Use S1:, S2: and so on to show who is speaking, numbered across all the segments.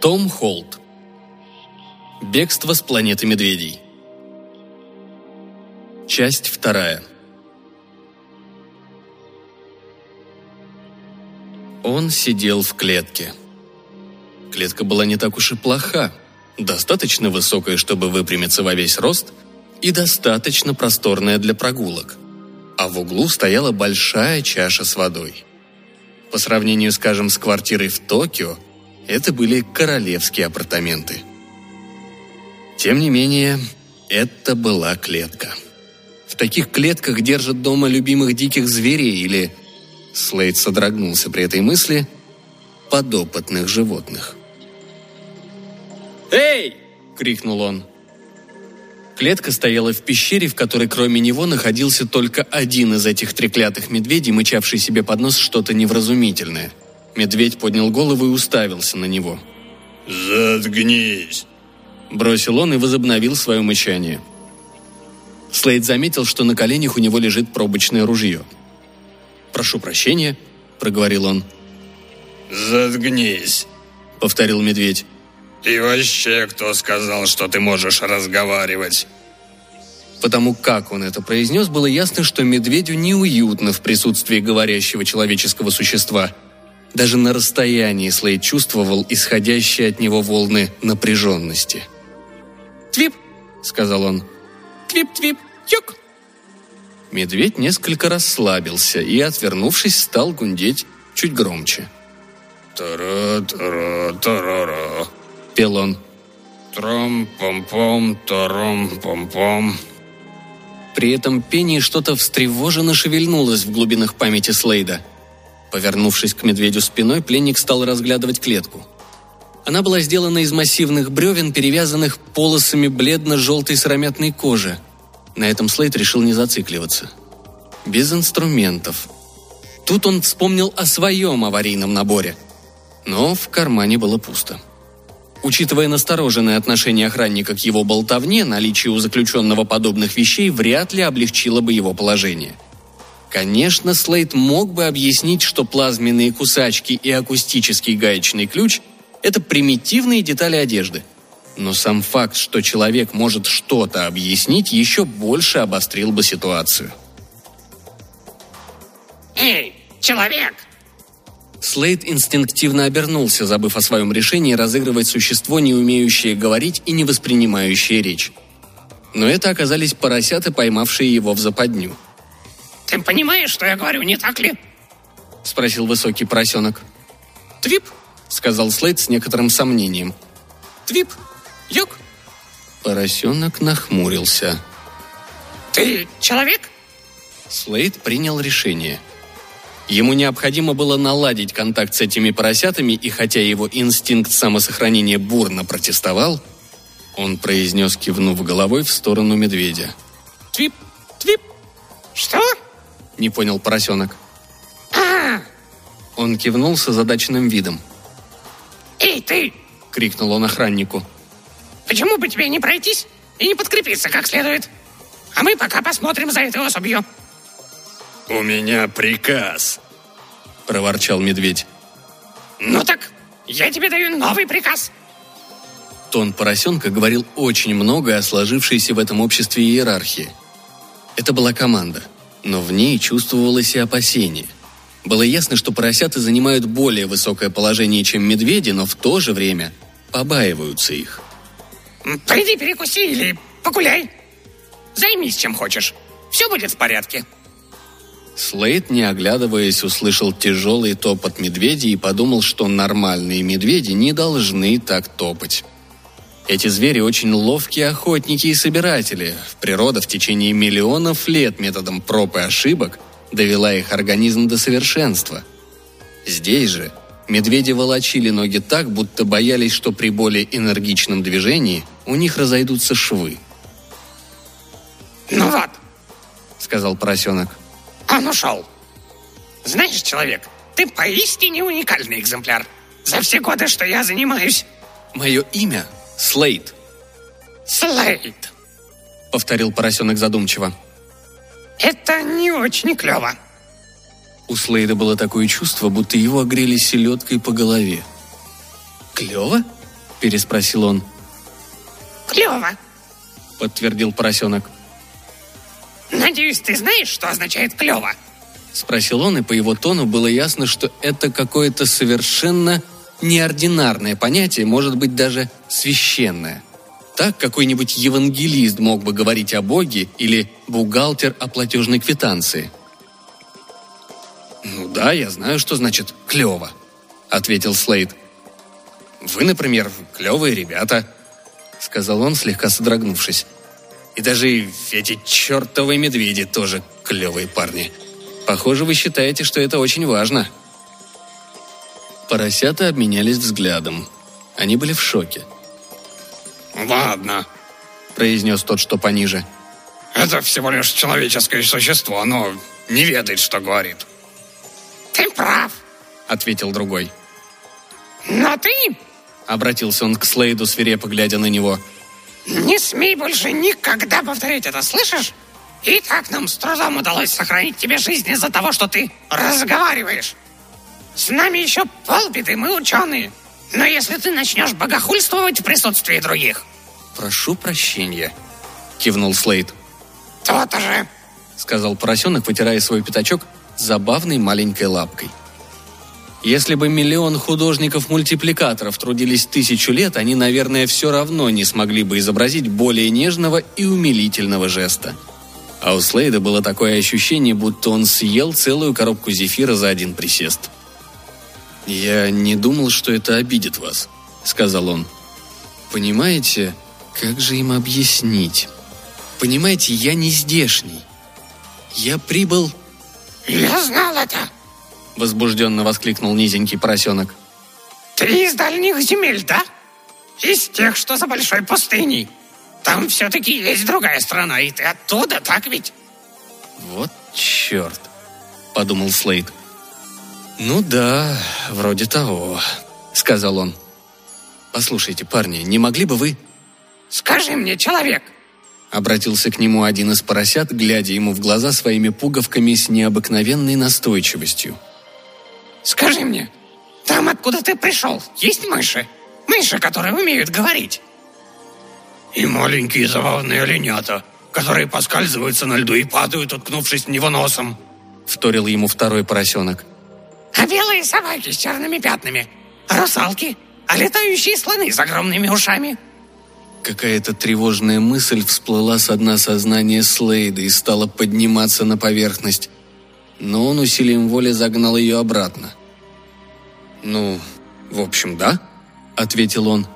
S1: Том Холт. Бегство с планеты медведей. Часть вторая. Он сидел в клетке. Клетка была не так уж и плоха. Достаточно высокая, чтобы выпрямиться во весь рост, и достаточно просторная для прогулок. А в углу стояла большая чаша с водой. По сравнению, скажем, с квартирой в Токио, это были королевские апартаменты. Тем не менее, это была клетка. В таких клетках держат дома любимых диких зверей или, Слейд содрогнулся при этой мысли, подопытных животных. «Эй!» — крикнул он. Клетка стояла в пещере, в которой кроме него находился только один из этих треклятых медведей, мычавший себе под нос что-то невразумительное. Медведь поднял голову и уставился на него.
S2: «Заткнись!»
S1: Бросил он и возобновил свое мычание. Слейд заметил, что на коленях у него лежит пробочное ружье. «Прошу прощения», — проговорил он.
S2: «Заткнись», —
S1: повторил медведь.
S2: «И вообще, кто сказал, что ты можешь разговаривать?»
S1: Потому как он это произнес, было ясно, что медведю неуютно в присутствии говорящего человеческого существа. Даже на расстоянии Слейд чувствовал исходящие от него волны напряженности. «Твип!» — сказал он. «Твип-твип! Юк!» Медведь несколько расслабился и, отвернувшись, стал гундеть чуть громче.
S2: «Тара-тара-тарара», —
S1: пел он.
S2: «Тром-пом-пом, таром-пом-пом».
S1: При этом пении что-то встревоженно шевельнулось в глубинах памяти Слейда. Повернувшись к медведю спиной, пленник стал разглядывать клетку. Она была сделана из массивных бревен, перевязанных полосами бледно-желтой сыромятной кожи. На этом Слейд решил не зацикливаться. Без инструментов. Тут он вспомнил о своем аварийном наборе. Но в кармане было пусто. Учитывая настороженное отношение охранника к его болтовне, наличие у заключенного подобных вещей вряд ли облегчило бы его положение. Конечно, Слейд мог бы объяснить, что плазменные кусачки и акустический гаечный ключ – это примитивные детали одежды. Но сам факт, что человек может что-то объяснить, еще больше обострил бы ситуацию.
S3: «Эй, человек!»
S1: Слейд инстинктивно обернулся, забыв о своем решении разыгрывать существо, не умеющее говорить и не воспринимающее речь. Но это оказались поросята, поймавшие его в западню.
S3: «Ты понимаешь, что я говорю, не так ли?»
S1: — спросил высокий поросенок. «Твип», — сказал Слейд с некоторым сомнением. «Твип, юг». Поросенок нахмурился.
S3: «Ты человек?»
S1: Слейд принял решение — Ему необходимо было наладить контакт с этими поросятами, и хотя его инстинкт самосохранения бурно протестовал, он произнес, кивнув головой в сторону медведя. «Твип! Твип!»
S3: «Что?»
S1: — не понял поросенок.
S3: а
S1: Он кивнул с озадаченным видом.
S3: «Эй, ты!»
S1: — крикнул он охраннику.
S3: «Почему бы тебе не пройтись и не подкрепиться как следует? А мы пока посмотрим за этой особью».
S2: «У меня приказ», —
S1: проворчал медведь.
S3: «Ну так, я тебе даю новый приказ».
S1: Тон поросенка говорил очень многое о сложившейся в этом обществе иерархии. Это была команда, но в ней чувствовалось и опасение. Было ясно, что поросята занимают более высокое положение, чем медведи, но в то же время побаиваются их.
S3: «Пойди перекуси или погуляй. Займись чем хочешь. Все будет в порядке»,
S1: Слейд, не оглядываясь, услышал тяжелый топот медведей и подумал, что нормальные медведи не должны так топать. Эти звери очень ловкие охотники и собиратели. Природа в течение миллионов лет методом проб и ошибок довела их организм до совершенства. Здесь же медведи волочили ноги так, будто боялись, что при более энергичном движении у них разойдутся швы.
S3: «Ну вот», —
S1: сказал поросенок.
S3: Он ушел. Знаешь, человек, ты поистине уникальный экземпляр. За все годы, что я занимаюсь.
S1: Мое имя Слейд.
S3: Слейд.
S1: Повторил поросенок задумчиво.
S3: Это не очень клево.
S1: У Слейда было такое чувство, будто его огрели селедкой по голове. «Клево?» – переспросил он.
S3: Клево.
S1: Подтвердил поросенок.
S3: Надеюсь, ты знаешь, что означает клево?
S1: Спросил он, и по его тону было ясно, что это какое-то совершенно неординарное понятие, может быть, даже священное. Так какой-нибудь евангелист мог бы говорить о Боге или бухгалтер о платежной квитанции. «Ну да, я знаю, что значит «клево», — ответил Слейд. «Вы, например, клевые ребята», — сказал он, слегка содрогнувшись. «И даже эти чертовые медведи тоже клевые парни. Похоже, вы считаете, что это очень важно». Поросята обменялись взглядом. Они были в шоке.
S2: «Ладно», —
S1: произнес тот, что пониже.
S2: «Это всего лишь человеческое существо, оно не ведает, что говорит».
S3: Ты прав, —
S1: ответил другой.
S3: но ты
S1: Обратился он к Слейду, свирепо глядя на него.
S3: не смей больше никогда повторить это, слышишь? И так нам с трудом удалось сохранить тебе жизнь из-за того, что ты разговариваешь. С нами еще полбеды, мы ученые. Но если ты начнешь богохульствовать в присутствии других,
S1: «Прошу прощения», — кивнул Слейд.
S3: то-то же.
S1: сказал поросенок, вытирая свой пятачок забавной маленькой лапкой. Если бы миллион художников-мультипликаторов трудились тысячу лет, они, наверное, все равно не смогли бы изобразить более нежного и умилительного жеста. А у Слейда было такое ощущение, будто он съел целую коробку зефира за один присест. «Я не думал, что это обидит вас», — сказал он. «Понимаете, как же им объяснить? Понимаете, я не здешний. Я прибыл
S3: Я знал это.
S1: Возбужденно воскликнул низенький поросенок.
S3: Ты из дальних земель, да? Из тех, что за большой пустыней. Там все-таки есть другая страна, и ты оттуда, так ведь?
S1: Вот черт, подумал Слейд. Ну да, вроде того, сказал он. Послушайте, парни, не могли бы вы...
S3: Скажи мне, человек,
S1: Обратился к нему один из поросят, глядя ему в глаза своими пуговками с необыкновенной настойчивостью.
S3: скажи мне, там, откуда ты пришел, есть мыши? Мыши, которые умеют говорить.
S2: И маленькие забавные оленята, которые поскальзываются на льду и падают, уткнувшись в него носом.
S1: Вторил ему второй поросенок.
S3: А белые собаки с черными пятнами? Русалки? А летающие слоны с огромными ушами?
S1: Какая-то тревожная мысль всплыла со дна сознания Слейда и стала подниматься на поверхность. Но он усилием воли загнал ее обратно. «Ну, в общем, да», — ответил он.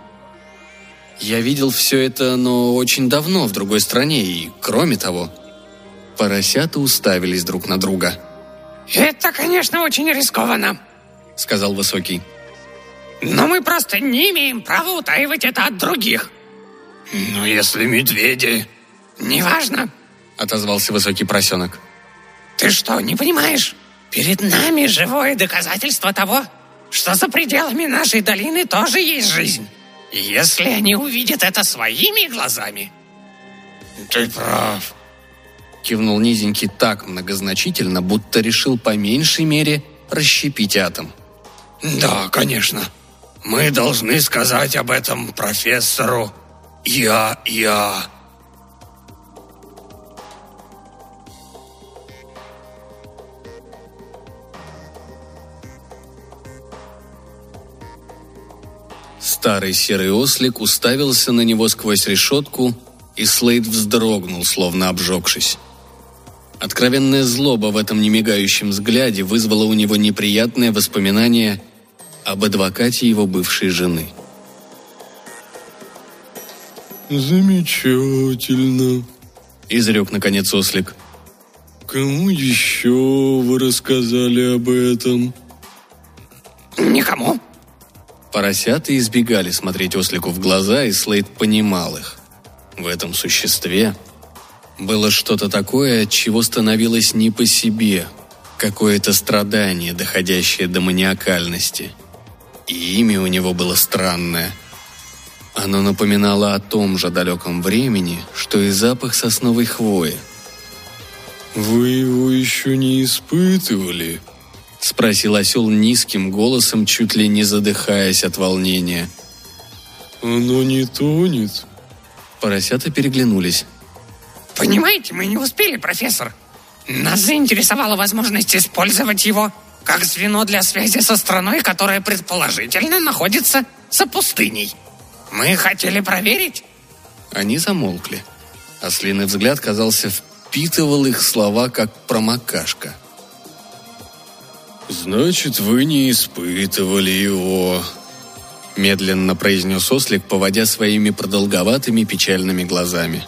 S1: «Я видел все это, но очень давно, в другой стране, и кроме того...» Поросята уставились друг на друга.
S3: Это, конечно, очень рискованно.
S1: — сказал Высокий.
S3: Но мы просто не имеем права утаивать это от других.
S2: Но если медведи...
S3: Неважно.
S1: — отозвался Высокий Поросенок.
S3: Ты что, не понимаешь? Перед нами живое доказательство того, что за пределами нашей долины тоже есть жизнь. Если они увидят это своими глазами,
S2: Ты прав.
S1: Кивнул низенький так многозначительно, будто решил по меньшей мере расщепить атом.
S2: Да, конечно. Мы должны сказать об этом профессору Я, я.
S1: Старый серый ослик уставился на него сквозь решетку, и Слейд вздрогнул, словно обжегшись. Откровенная злоба в этом немигающем взгляде вызвала у него неприятное воспоминание об адвокате его бывшей жены.
S4: Замечательно.
S1: Изрек, наконец, ослик.
S4: Кому еще вы рассказали об этом?
S3: никому.
S1: Поросята избегали смотреть ослику в глаза, и Слейд понимал их. В этом существе было что-то такое, от чего становилось не по себе, какое-то страдание, доходящее до маниакальности. И имя у него было странное. Оно напоминало о том же далеком времени, что и запах сосновой хвои.
S4: Вы его еще не испытывали?
S1: Спросил осел низким голосом, чуть ли не задыхаясь от волнения.
S4: Оно не тонет.
S1: Поросята переглянулись.
S3: Понимаете, мы не успели, профессор. Нас заинтересовала возможность использовать его как звено для связи со страной, которая предположительно находится за пустыней. Мы хотели проверить.
S1: Они замолкли. Ослиный взгляд, казался, впитывал их слова, как промокашка.
S4: «Значит, вы не испытывали его», —
S1: медленно произнес ослик, поводя своими продолговатыми печальными глазами.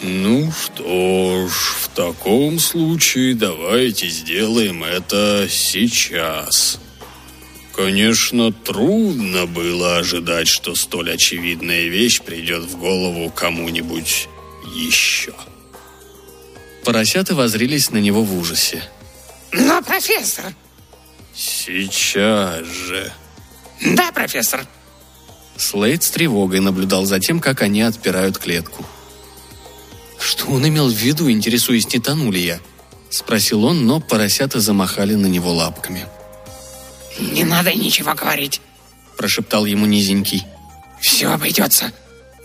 S4: «Ну что ж, в таком случае давайте сделаем это сейчас». Конечно, трудно было ожидать, что столь очевидная вещь придет в голову кому-нибудь еще.
S1: Поросята возрились на него в ужасе.
S3: Но, профессор...
S4: Сейчас же.
S3: Да, профессор.
S1: Слейд с тревогой наблюдал за тем, как они отпирают клетку. «Что он имел в виду, интересуясь, не тону ли я?» — спросил он, но поросята замахали на него лапками.
S3: «Не надо ничего говорить», —
S1: прошептал ему низенький.
S3: «Все обойдется.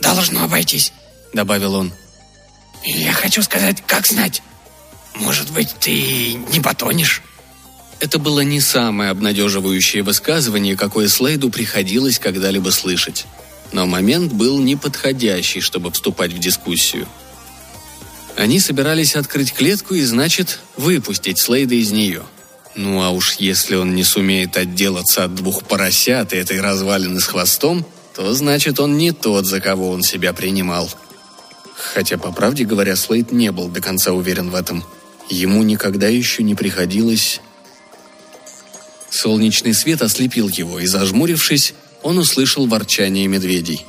S3: Должно обойтись», —
S1: добавил он.
S3: «Я хочу сказать, как знать. Может быть, ты не потонешь?»
S1: Это было не самое обнадеживающее высказывание, какое Слейду приходилось когда-либо слышать. Но момент был неподходящий, чтобы вступать в дискуссию. Они собирались открыть клетку и, значит, выпустить Слейда из нее. Ну а уж если он не сумеет отделаться от двух поросят и этой развалины с хвостом, то значит он не тот, за кого он себя принимал. Хотя, по правде говоря, Слейд не был до конца уверен в этом. Ему никогда еще не приходилось Солнечный свет ослепил его, и, зажмурившись, он услышал ворчание медведей.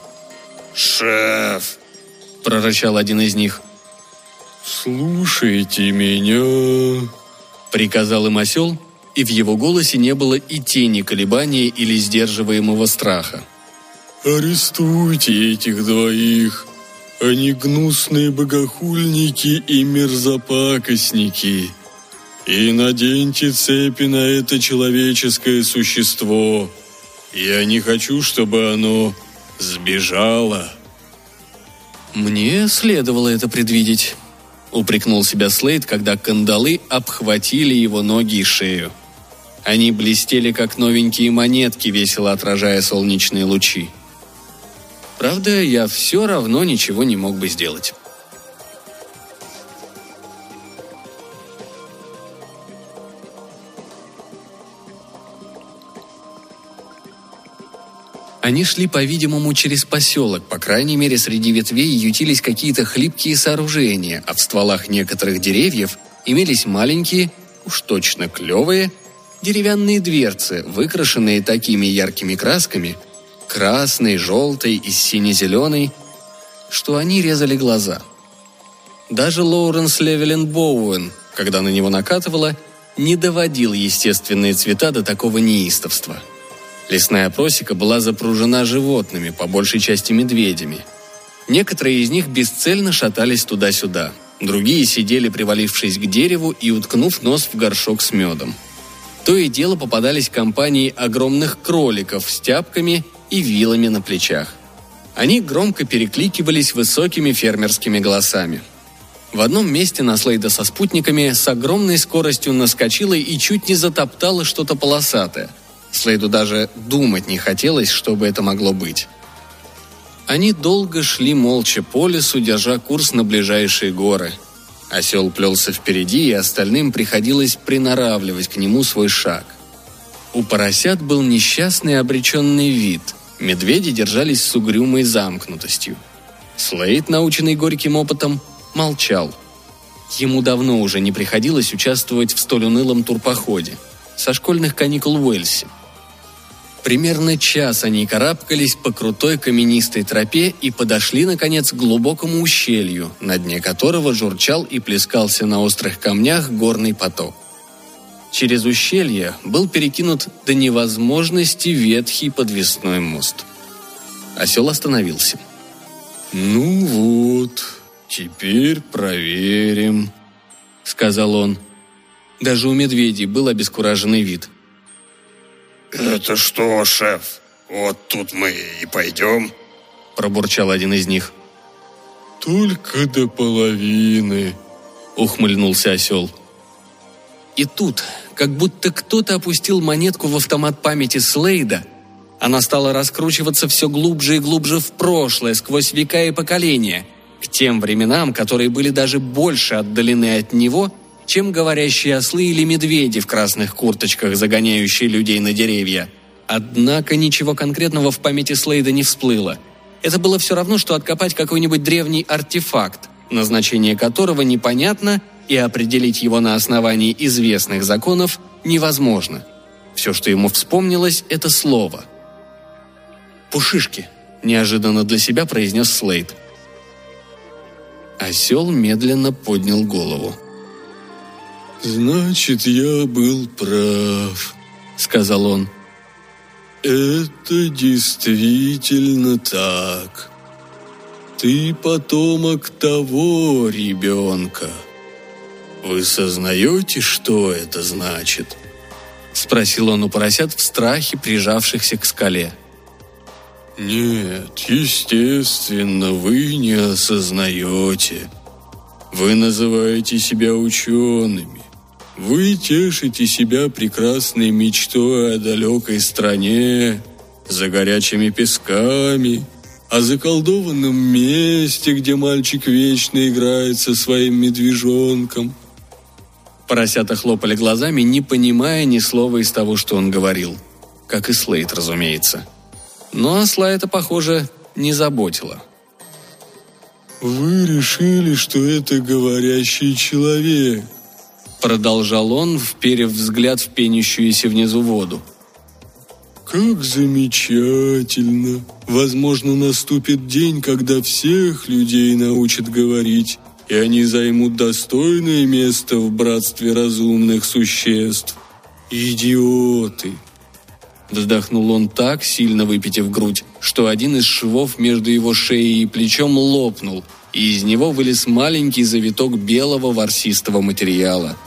S4: «Шеф!»
S1: – прорычал один из них.
S4: «Слушайте меня!»
S1: – приказал им осел, и в его голосе не было и тени колебания или сдерживаемого страха.
S4: «Арестуйте этих двоих! Они гнусные богохульники и мерзопакостники!» и наденьте цепи на это человеческое существо. Я не хочу, чтобы оно сбежало».
S1: «Мне следовало это предвидеть», — упрекнул себя Слейд, когда кандалы обхватили его ноги и шею. Они блестели, как новенькие монетки, весело отражая солнечные лучи. Правда, я все равно ничего не мог бы сделать. Они шли, по-видимому, через поселок. По крайней мере, среди ветвей ютились какие-то хлипкие сооружения, а в стволах некоторых деревьев имелись маленькие, уж точно клевые, деревянные дверцы, выкрашенные такими яркими красками, красной, желтой и сине-зеленой, что они резали глаза. Даже Лоуренс Левелен Боуэн, когда на него накатывало, не доводил естественные цвета до такого неистовства – Лесная просека была запружена животными, по большей части медведями. Некоторые из них бесцельно шатались туда-сюда. Другие сидели, привалившись к дереву и уткнув нос в горшок с медом. То и дело попадались компании огромных кроликов с тяпками и вилами на плечах. Они громко перекликивались высокими фермерскими голосами. В одном месте на Слейда со спутниками с огромной скоростью наскочила и чуть не затоптала что-то полосатое – Слейду даже думать не хотелось, что бы это могло быть. Они долго шли молча по лесу, держа курс на ближайшие горы. Осел плелся впереди, и остальным приходилось приноравливать к нему свой шаг. У поросят был несчастный обреченный вид. Медведи держались с угрюмой замкнутостью. Слейд, наученный горьким опытом, молчал. Ему давно уже не приходилось участвовать в столь унылом турпоходе. Со школьных каникул в Уэльсе – Примерно час они карабкались по крутой каменистой тропе и подошли, наконец, к глубокому ущелью, на дне которого журчал и плескался на острых камнях горный поток. Через ущелье был перекинут до невозможности ветхий подвесной мост. Осел остановился.
S4: «Ну вот, теперь проверим», — сказал он.
S1: Даже у медведей был обескураженный вид.
S2: «Это что, шеф,
S5: Вот тут мы и пойдем», –
S6: пробурчал один из них.
S1: «Только до половины», – ухмыльнулся осел.
S6: И тут, как будто кто-то опустил монетку в автомат памяти Слейда, она стала раскручиваться все глубже и глубже в прошлое, сквозь века и поколения, к тем временам, которые были даже больше отдалены от него, чем говорящие ослы или медведи в красных курточках, загоняющие людей на деревья. Однако ничего конкретного в памяти Слейда не всплыло. Это было все равно, что откопать какой-нибудь древний артефакт, назначение которого непонятно – и определить его на основании известных законов невозможно. Все, что ему вспомнилось, это слово. «Пушишки», – неожиданно для себя произнес Слейд. Осел медленно поднял голову.
S1: «Значит, я был прав», — сказал он. «Это действительно так. Ты потомок того ребенка». «Вы сознаете, что это значит?» – спросил он у поросят в страхе, прижавшихся к скале. «Нет, естественно, вы не осознаете. Вы называете себя учеными. Вы тешите себя прекрасной мечтой о далекой стране, за горячими песками, о заколдованном месте, где мальчик вечно играет со своим медвежонком –
S6: Поросята хлопали глазами, не понимая ни слова из того, что он говорил. Как и Слейд, разумеется. Но осла это, похоже, не заботило.
S1: «Вы решили, что это говорящий человек»,
S6: продолжал он, вперев взгляд в пенящуюся внизу воду.
S1: «Как замечательно! Возможно, наступит день, когда всех людей научат говорить и они займут достойное место в братстве разумных существ. Идиоты!»
S6: Вздохнул он так, сильно выпитив грудь, что один из швов между его шеей и плечом лопнул, и из него вылез маленький завиток белого ворсистого материала.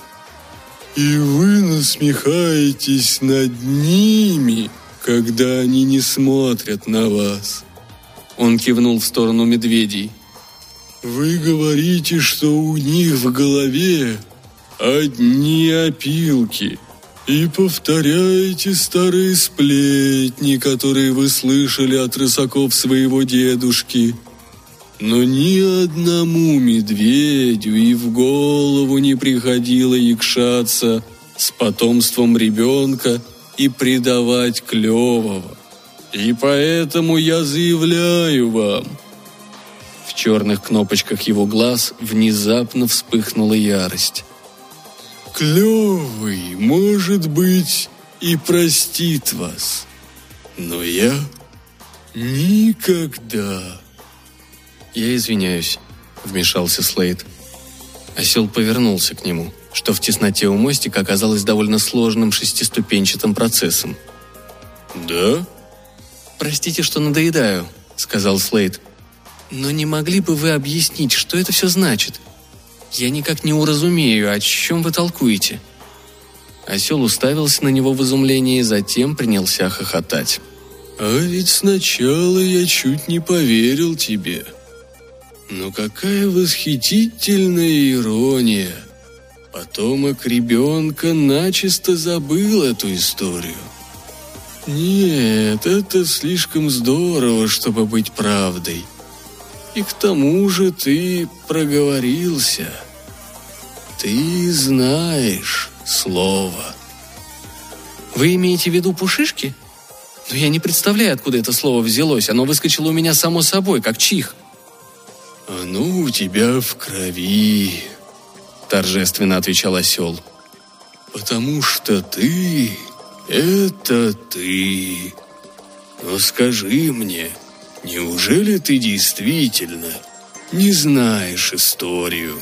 S1: «И вы насмехаетесь над ними, когда они не смотрят на вас!»
S6: Он кивнул в сторону медведей.
S1: Вы говорите, что у них в голове одни опилки, и повторяете старые сплетни, которые вы слышали от рысаков своего дедушки. Но ни одному медведю и в голову не приходило якшаться с потомством ребенка и предавать клевого. И поэтому я заявляю вам –
S6: черных кнопочках его глаз внезапно вспыхнула ярость.
S1: «Клевый, может быть, и простит вас, но я никогда...»
S6: «Я извиняюсь», — вмешался Слейд. Осел повернулся к нему, что в тесноте у мостика оказалось довольно сложным шестиступенчатым процессом.
S1: «Да?»
S6: «Простите, что надоедаю», — сказал Слейд. Но не могли бы вы объяснить, что это все значит? Я никак не уразумею, о чем вы толкуете». Осел уставился на него в изумлении, затем принялся хохотать.
S1: «А ведь сначала я чуть не поверил тебе. Но какая восхитительная ирония! Потомок ребенка начисто забыл эту историю. Нет, это слишком здорово, чтобы быть правдой. И к тому же ты проговорился. Ты знаешь слово.
S6: Вы имеете в виду пушишки? Но я не представляю, откуда это слово взялось. Оно выскочило у меня само собой, как чих.
S1: У тебя в крови, торжественно отвечал осел. Потому что ты — это ты. Но скажи мне, — Неужели ты действительно не знаешь историю?»